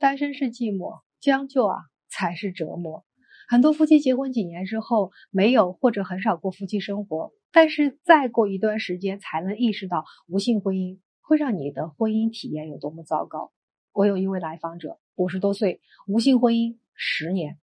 单身是寂寞，将就啊才是折磨。很多夫妻结婚几年之后，没有或者很少过夫妻生活，但是再过一段时间才能意识到无性婚姻会让你的婚姻体验有多么糟糕。我有一位来访者，五十多岁，无性婚姻十年。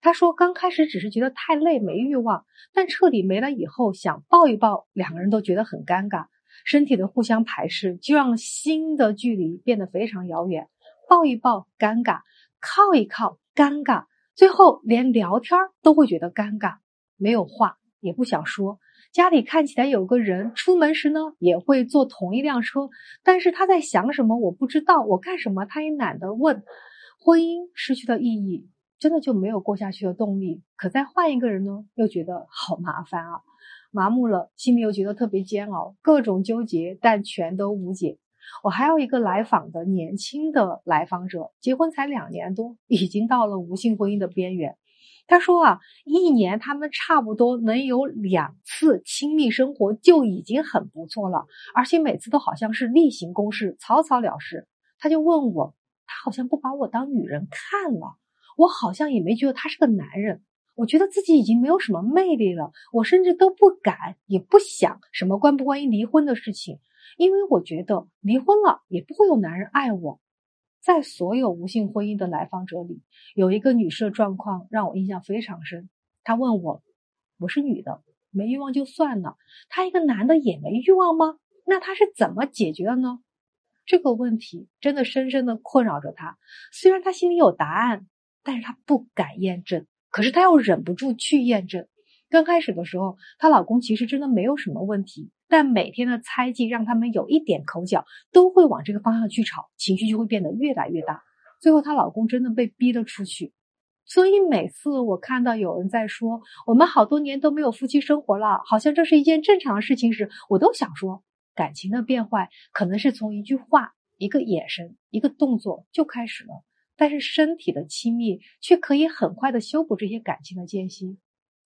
他说，刚开始只是觉得太累没欲望，但彻底没了以后，想抱一抱，两个人都觉得很尴尬，身体的互相排斥就让心的距离变得非常遥远。抱一抱尴尬，靠一靠尴尬。最后连聊天都会觉得尴尬，没有话也不想说。家里看起来有个人，出门时呢也会坐同一辆车，但是他在想什么我不知道，我干什么他也懒得问。婚姻失去了意义，真的就没有过下去的动力。可再换一个人呢，又觉得好麻烦啊，麻木了，心里又觉得特别煎熬，各种纠结，但全都无解。我还有一个来访的年轻的来访者，结婚才两年多，已经到了无性婚姻的边缘。他说啊，一年他们差不多能有两次亲密生活就已经很不错了，而且每次都好像是例行公事，草草了事。他就问我，他好像不把我当女人看了，我好像也没觉得他是个男人。我觉得自己已经没有什么魅力了，我甚至都不敢也不想什么关不关于离婚的事情。因为我觉得离婚了也不会有男人爱我。在所有无性婚姻的来访者里，有一个女士的状况让我印象非常深。她问我：“我是女的，没欲望就算了，他一个男的也没欲望吗？那他是怎么解决的呢？”这个问题真的深深的困扰着她。虽然她心里有答案，但是她不敢验证。可是她又忍不住去验证。刚开始的时候，她老公其实真的没有什么问题。但每天的猜忌让他们有一点口角，都会往这个方向去吵，情绪就会变得越来越大。最后，她老公真的被逼了出去。所以每次我看到有人在说我们好多年都没有夫妻生活了，好像这是一件正常的事情时，我都想说，感情的变坏可能是从一句话、一个眼神、一个动作就开始了，但是身体的亲密却可以很快的修补这些感情的间隙。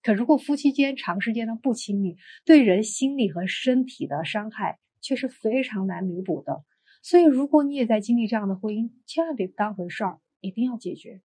可如果夫妻间长时间的不亲密，对人心理和身体的伤害却是非常难弥补的。所以，如果你也在经历这样的婚姻，千万别当回事儿，一定要解决。